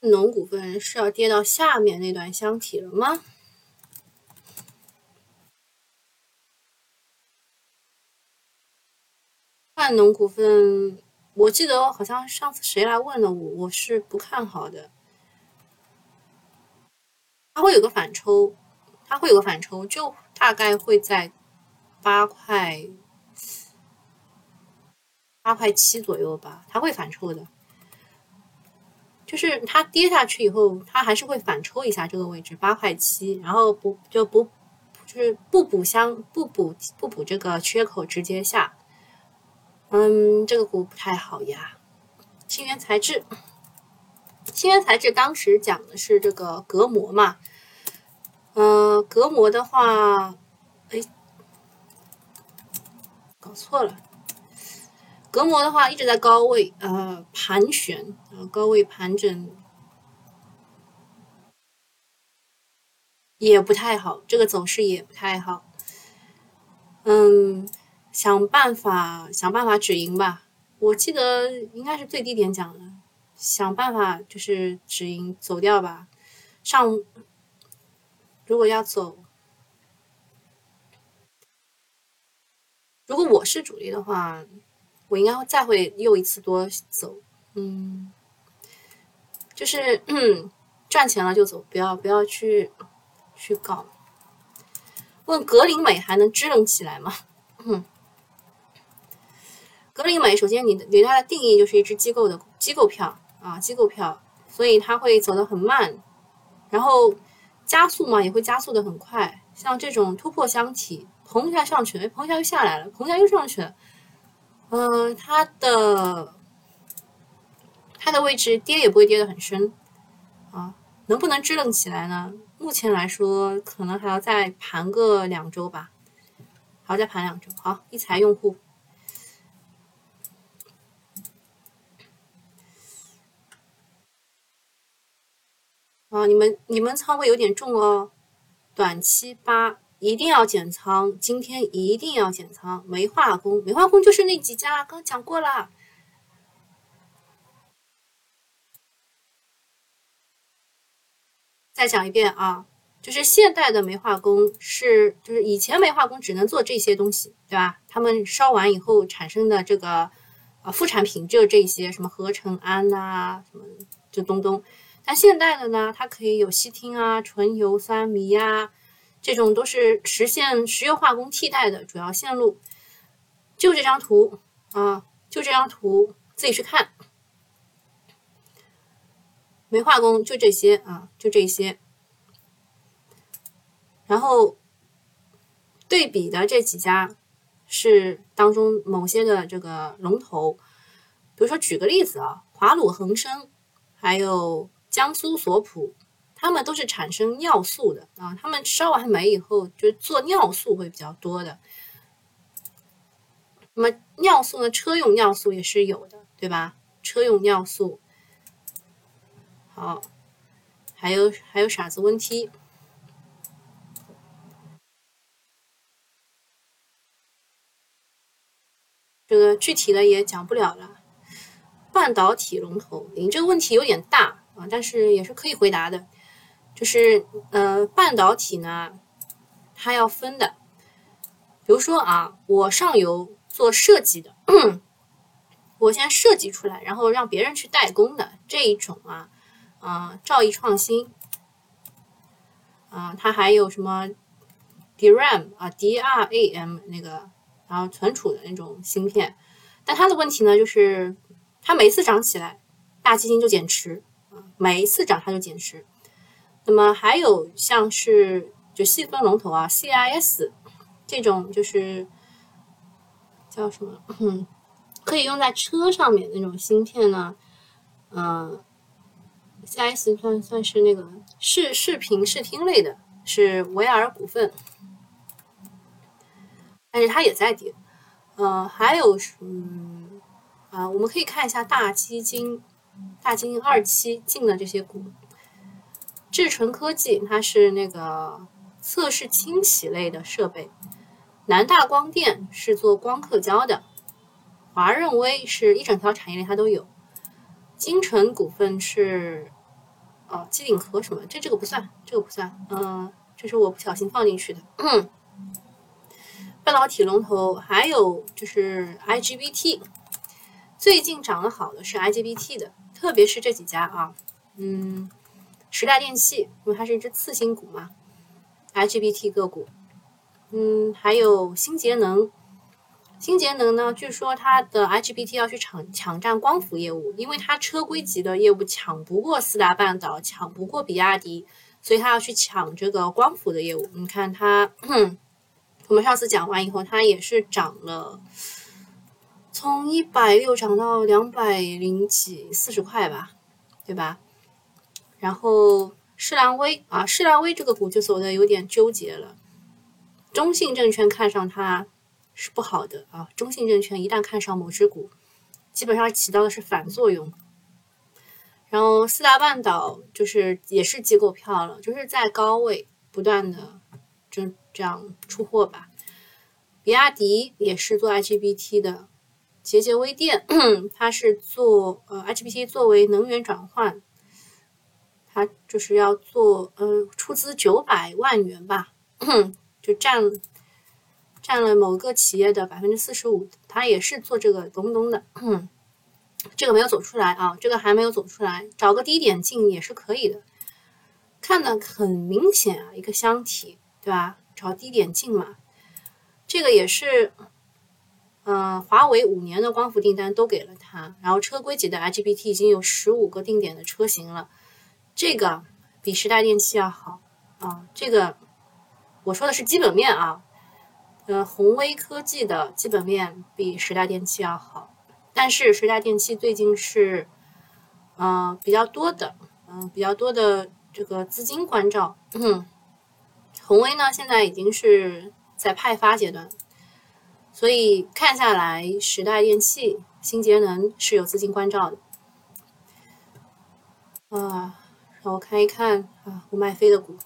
S1: 农股份是要跌到下面那段箱体了吗？万农股份，我记得好像上次谁来问了我，我是不看好的。它会有个反抽，它会有个反抽，就大概会在。八块八块七左右吧，它会反抽的，就是它跌下去以后，它还是会反抽一下这个位置八块七，然后不就不就是不补相不补不补这个缺口直接下，嗯，这个股不太好呀。清源材质，清源材质当时讲的是这个隔膜嘛，嗯，隔膜的话。哎搞错了，隔膜的话一直在高位，呃，盘旋，呃，高位盘整也不太好，这个走势也不太好。嗯，想办法想办法止盈吧。我记得应该是最低点讲的，想办法就是止盈走掉吧。上如果要走。如果我是主力的话，我应该会再会又一次多走，嗯，就是 赚钱了就走，不要不要去去搞。问格林美还能支棱起来吗？嗯，格林美首先你对它的定义就是一只机构的机构票啊，机构票，所以它会走得很慢，然后加速嘛也会加速的很快，像这种突破箱体。砰一下上去哎，砰一下又下来了，砰一下又上去了。嗯，它的它的位置跌也不会跌得很深啊，能不能支棱起来呢？目前来说，可能还要再盘个两周吧，还要再盘两周。好，一财用户啊，你们你们仓位有点重哦，短期八。一定要减仓，今天一定要减仓。煤化工，煤化工就是那几家，刚讲过了。再讲一遍啊，就是现代的煤化工是，就是以前煤化工只能做这些东西，对吧？他们烧完以后产生的这个啊副产品就这些，什么合成氨呐，什么就东东。但现代的呢，它可以有烯烃啊、纯油酸醚呀。这种都是实现石油化工替代的主要线路，就这张图啊，就这张图，自己去看。煤化工就这些啊，就这些。然后对比的这几家是当中某些的这个龙头，比如说举个例子啊，华鲁恒生，还有江苏索普。他们都是产生尿素的啊，他们烧完煤以后就做尿素会比较多的。那么尿素呢，车用尿素也是有的，对吧？车用尿素。好，还有还有傻子问题，这个具体的也讲不了了。半导体龙头，您这个问题有点大啊，但是也是可以回答的。就是呃，半导体呢，它要分的。比如说啊，我上游做设计的，我先设计出来，然后让别人去代工的这一种啊，啊，兆易创新啊，它还有什么 DRAM 啊，DRAM 那个，然后存储的那种芯片。但它的问题呢，就是它每次涨起来，大基金就减持，每一次涨它就减持。那么还有像是就细分龙头啊，CIS 这种就是叫什么，可以用在车上面那种芯片呢，嗯，CIS 算算是那个视视频视听类的，是维尔股份，但是它也在跌。呃，还有嗯啊，我们可以看一下大基金，大基金二期进的这些股。智纯科技，它是那个测试清洗类的设备；南大光电是做光刻胶的；华润微是一整条产业链它都有；金城股份是哦，机顶盒什么？这这个不算，这个不算，嗯，这是我不小心放进去的。半导体龙头还有就是 IGBT，最近涨得好的是 IGBT 的，特别是这几家啊，嗯。时代电器，因为它是一只次新股嘛，IGBT 个股，嗯，还有新节能，新节能呢，据说它的 IGBT 要去抢抢占光伏业务，因为它车规级的业务抢不过四大半岛，抢不过比亚迪，所以它要去抢这个光伏的业务。你看它，我们上次讲完以后，它也是涨了，从一百六涨到两百零几四十块吧，对吧？然后世兰威啊，世兰威这个股就走的有点纠结了。中信证券看上它是不好的啊，中信证券一旦看上某只股，基本上起到的是反作用。然后四大半岛就是也是机构票了，就是在高位不断的就这样出货吧。比亚迪也是做 IGBT 的，节节微电 它是做呃 IGBT 作为能源转换。他就是要做，呃，出资九百万元吧，就占占了某个企业的百分之四十五。他也是做这个东东的，这个没有走出来啊，这个还没有走出来，找个低点进也是可以的。看的很明显啊，一个箱体，对吧？找低点进嘛。这个也是，嗯，华为五年的光伏订单都给了他，然后车规级的 IGBT 已经有十五个定点的车型了。这个比时代电器要好啊！这个我说的是基本面啊，呃，宏威科技的基本面比时代电器要好，但是时代电器最近是嗯比较多的，嗯比较多的这个资金关照，嗯宏威呢现在已经是在派发阶段，所以看下来，时代电器、新节能是有资金关照的，啊。让我看一看啊，我卖飞的股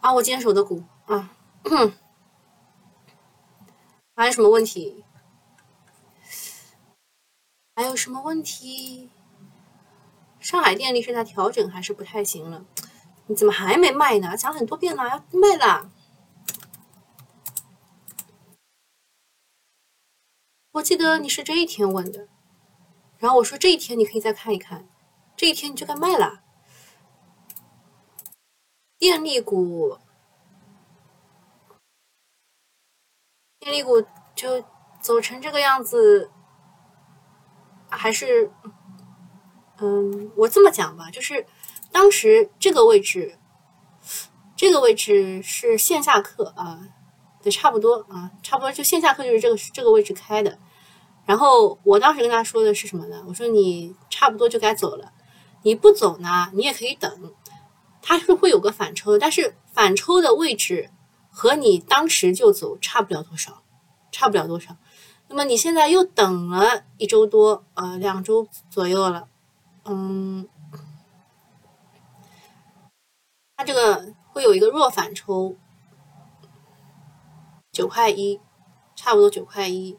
S1: 啊，我坚守的股啊，还有什么问题？还有什么问题？上海电力是在调整还是不太行了？你怎么还没卖呢？讲很多遍了，要卖了。我记得你是这一天问的，然后我说这一天你可以再看一看，这一天你就该卖了。电力股，电力股就走成这个样子，还是，嗯，我这么讲吧，就是当时这个位置，这个位置是线下课啊，对，差不多啊，差不多就线下课就是这个这个位置开的。然后我当时跟他说的是什么呢？我说你差不多就该走了，你不走呢，你也可以等。它是会有个反抽的，但是反抽的位置和你当时就走差不了多少，差不了多少。那么你现在又等了一周多，呃，两周左右了，嗯，它这个会有一个弱反抽，九块一，差不多九块一，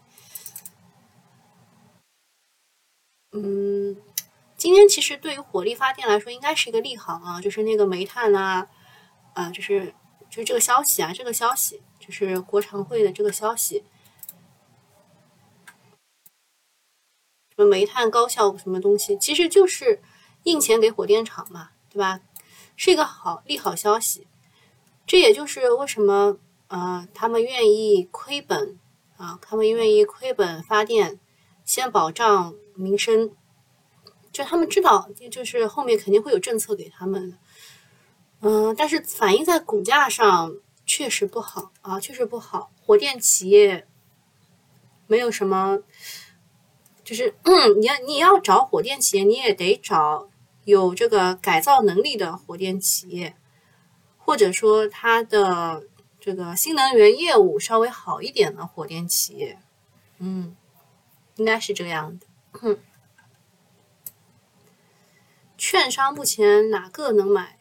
S1: 嗯。今天其实对于火力发电来说，应该是一个利好啊，就是那个煤炭啊，啊，就是就是这个消息啊，这个消息就是国常会的这个消息，什么煤炭高效什么东西，其实就是印钱给火电厂嘛，对吧？是一个好利好消息，这也就是为什么呃他们愿意亏本啊，他们愿意亏本发电，先保障。民生，就他们知道，就是后面肯定会有政策给他们。嗯，但是反映在股价上确实不好啊，确实不好。火电企业没有什么，就是嗯，你要你要找火电企业，你也得找有这个改造能力的火电企业，或者说它的这个新能源业务稍微好一点的火电企业，嗯，应该是这样的。嗯，券商目前哪个能买？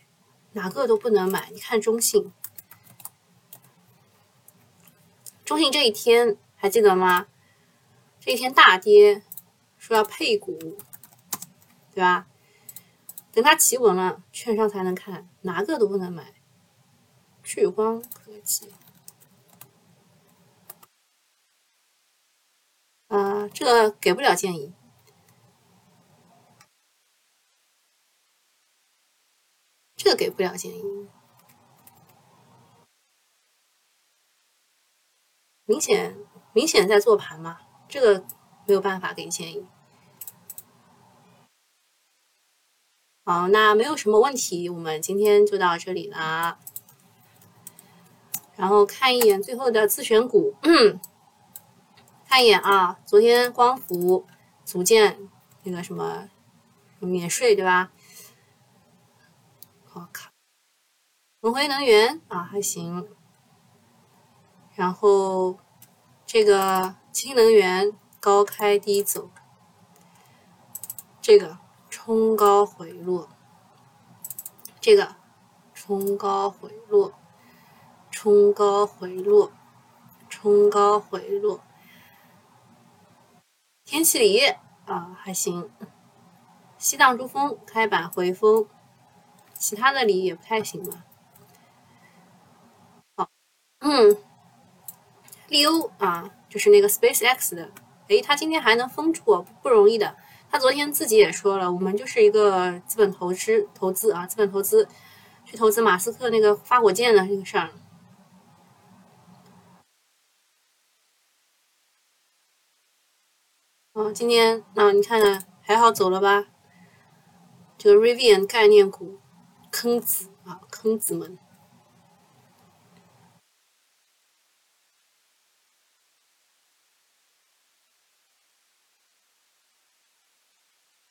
S1: 哪个都不能买，你看中信，中信这一天还记得吗？这一天大跌，说要配股，对吧？等它企稳了，券商才能看，哪个都不能买。聚光科技，啊，这个给不了建议。这个给不了建议，明显明显在做盘嘛，这个没有办法给建议。好，那没有什么问题，我们今天就到这里啦。然后看一眼最后的自选股，看一眼啊，昨天光伏组件那个什么免税对吧？好看，恒辉能源啊还行，然后这个氢能源高开低走，这个冲高回落，这个冲高回落，冲高回落，冲高回落，天气锂啊还行，西藏珠峰开板回风。其他的锂也不太行了。好，嗯，利欧啊，就是那个 SpaceX 的，诶，他今天还能封住，不容易的。他昨天自己也说了，我们就是一个资本投资投资啊，资本投资去投资马斯克那个发火箭的那个事儿。嗯，今天啊，你看看还好走了吧？这个 Rivian 概念股。坑子啊，坑子们！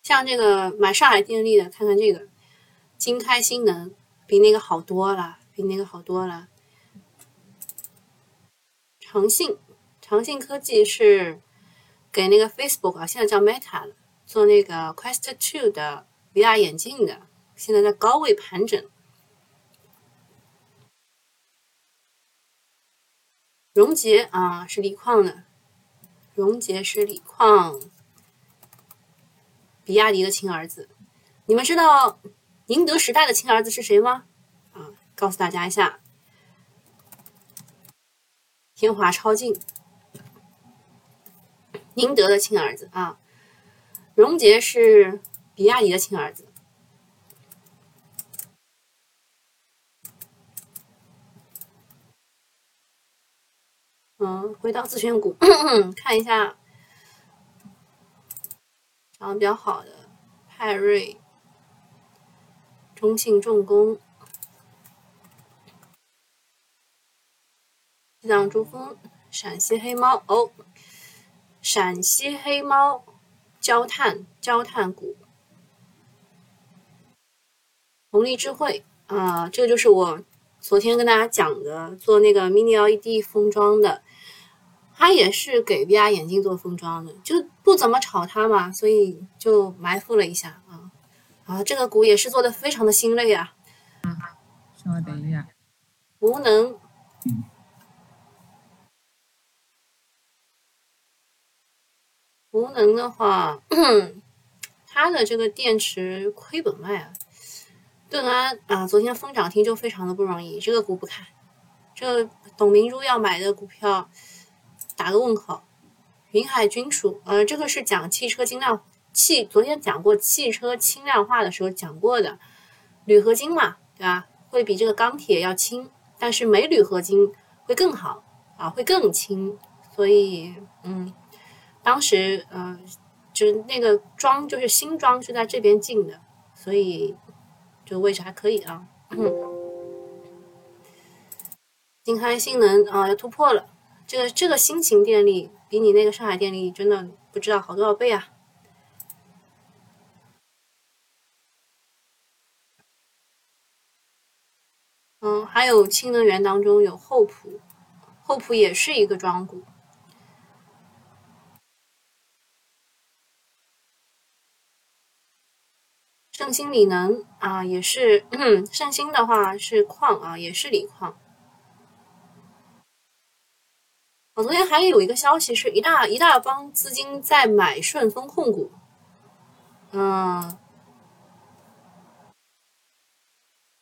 S1: 像这个买上海电力的，看看这个金开新能，比那个好多了，比那个好多了。长信，长信科技是给那个 Facebook 啊，现在叫 Meta 了，做那个 Quest Two 的 VR 眼镜的。现在在高位盘整，荣杰啊是锂矿的，荣杰是锂矿，比亚迪的亲儿子。你们知道宁德时代的亲儿子是谁吗？啊，告诉大家一下，天华超净，宁德的亲儿子啊，荣杰是比亚迪的亲儿子。嗯，回到自选股，看一下。涨得比较好的派瑞、中信重工、西藏珠峰、陕西黑猫。哦，陕西黑猫焦炭焦炭股、红利智慧啊，这个就是我昨天跟大家讲的做那个 mini LED 封装的。他也是给 VR 眼镜做封装的，就不怎么炒它嘛，所以就埋伏了一下啊啊！这个股也是做的非常的心累啊。
S3: 嗯，稍等一下。
S1: 无能，无能的话，它的这个电池亏本卖啊。顿安啊，昨天封涨停就非常的不容易，这个股不看。这董明珠要买的股票。打个问号，云海军属，呃，这个是讲汽车精量汽，昨天讲过汽车轻量化的时候讲过的，铝合金嘛，对吧？会比这个钢铁要轻，但是镁铝合金会更好啊，会更轻，所以，嗯，当时，呃，就那个装就是新装是在这边进的，所以这个位置还可以啊。嗯。金开性能啊要突破了，这个这个新型电力比你那个上海电力真的不知道好多少倍啊。嗯，还有氢能源当中有厚普，厚普也是一个庄股。盛鑫锂能啊，也是盛鑫的话是矿啊，也是锂矿。我昨天还有一个消息，是一大一大帮资金在买顺丰控股。嗯，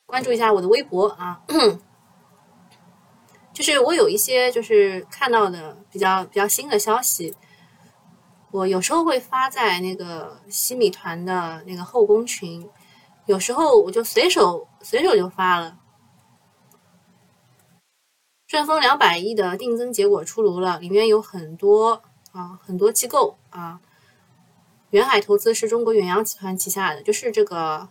S1: 关注一下我的微博啊，就是我有一些就是看到的比较比较新的消息。我有时候会发在那个西米团的那个后宫群，有时候我就随手随手就发了。顺丰两百亿的定增结果出炉了，里面有很多啊很多机构啊，远海投资是中国远洋集团旗下的，就是这个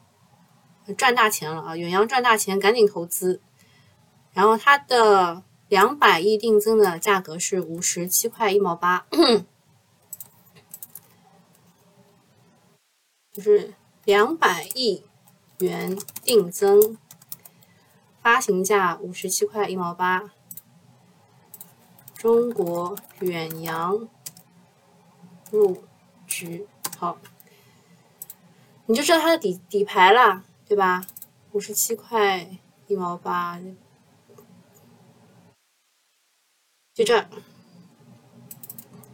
S1: 赚大钱了啊，远洋赚大钱，赶紧投资。然后它的两百亿定增的价格是五十七块一毛八。就是两百亿元定增，发行价五十七块一毛八。中国远洋入局，好，你就知道它的底底牌了，对吧？五十七块一毛八，就这，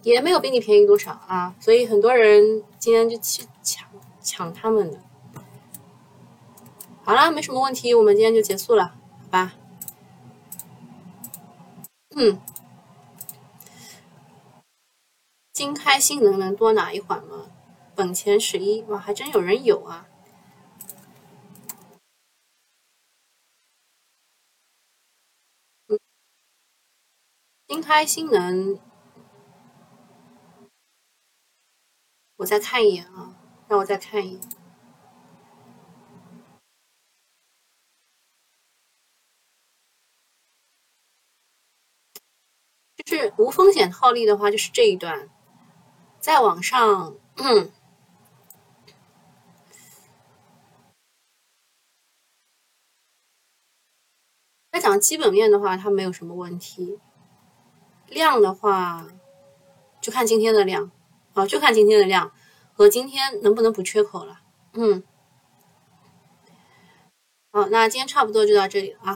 S1: 也没有比你便宜多少啊，所以很多人今天就去抢。抢他们的，好了，没什么问题，我们今天就结束了，好吧？嗯，新开新能能多拿一会儿吗？本钱十一，哇，还真有人有啊！新开新能，我再看一眼啊。让我再看一眼，就是无风险套利的话，就是这一段，再往上，嗯，再讲基本面的话，它没有什么问题。量的话，就看今天的量，啊，就看今天的量。和今天能不能补缺口了？嗯，好，那今天差不多就到这里啊。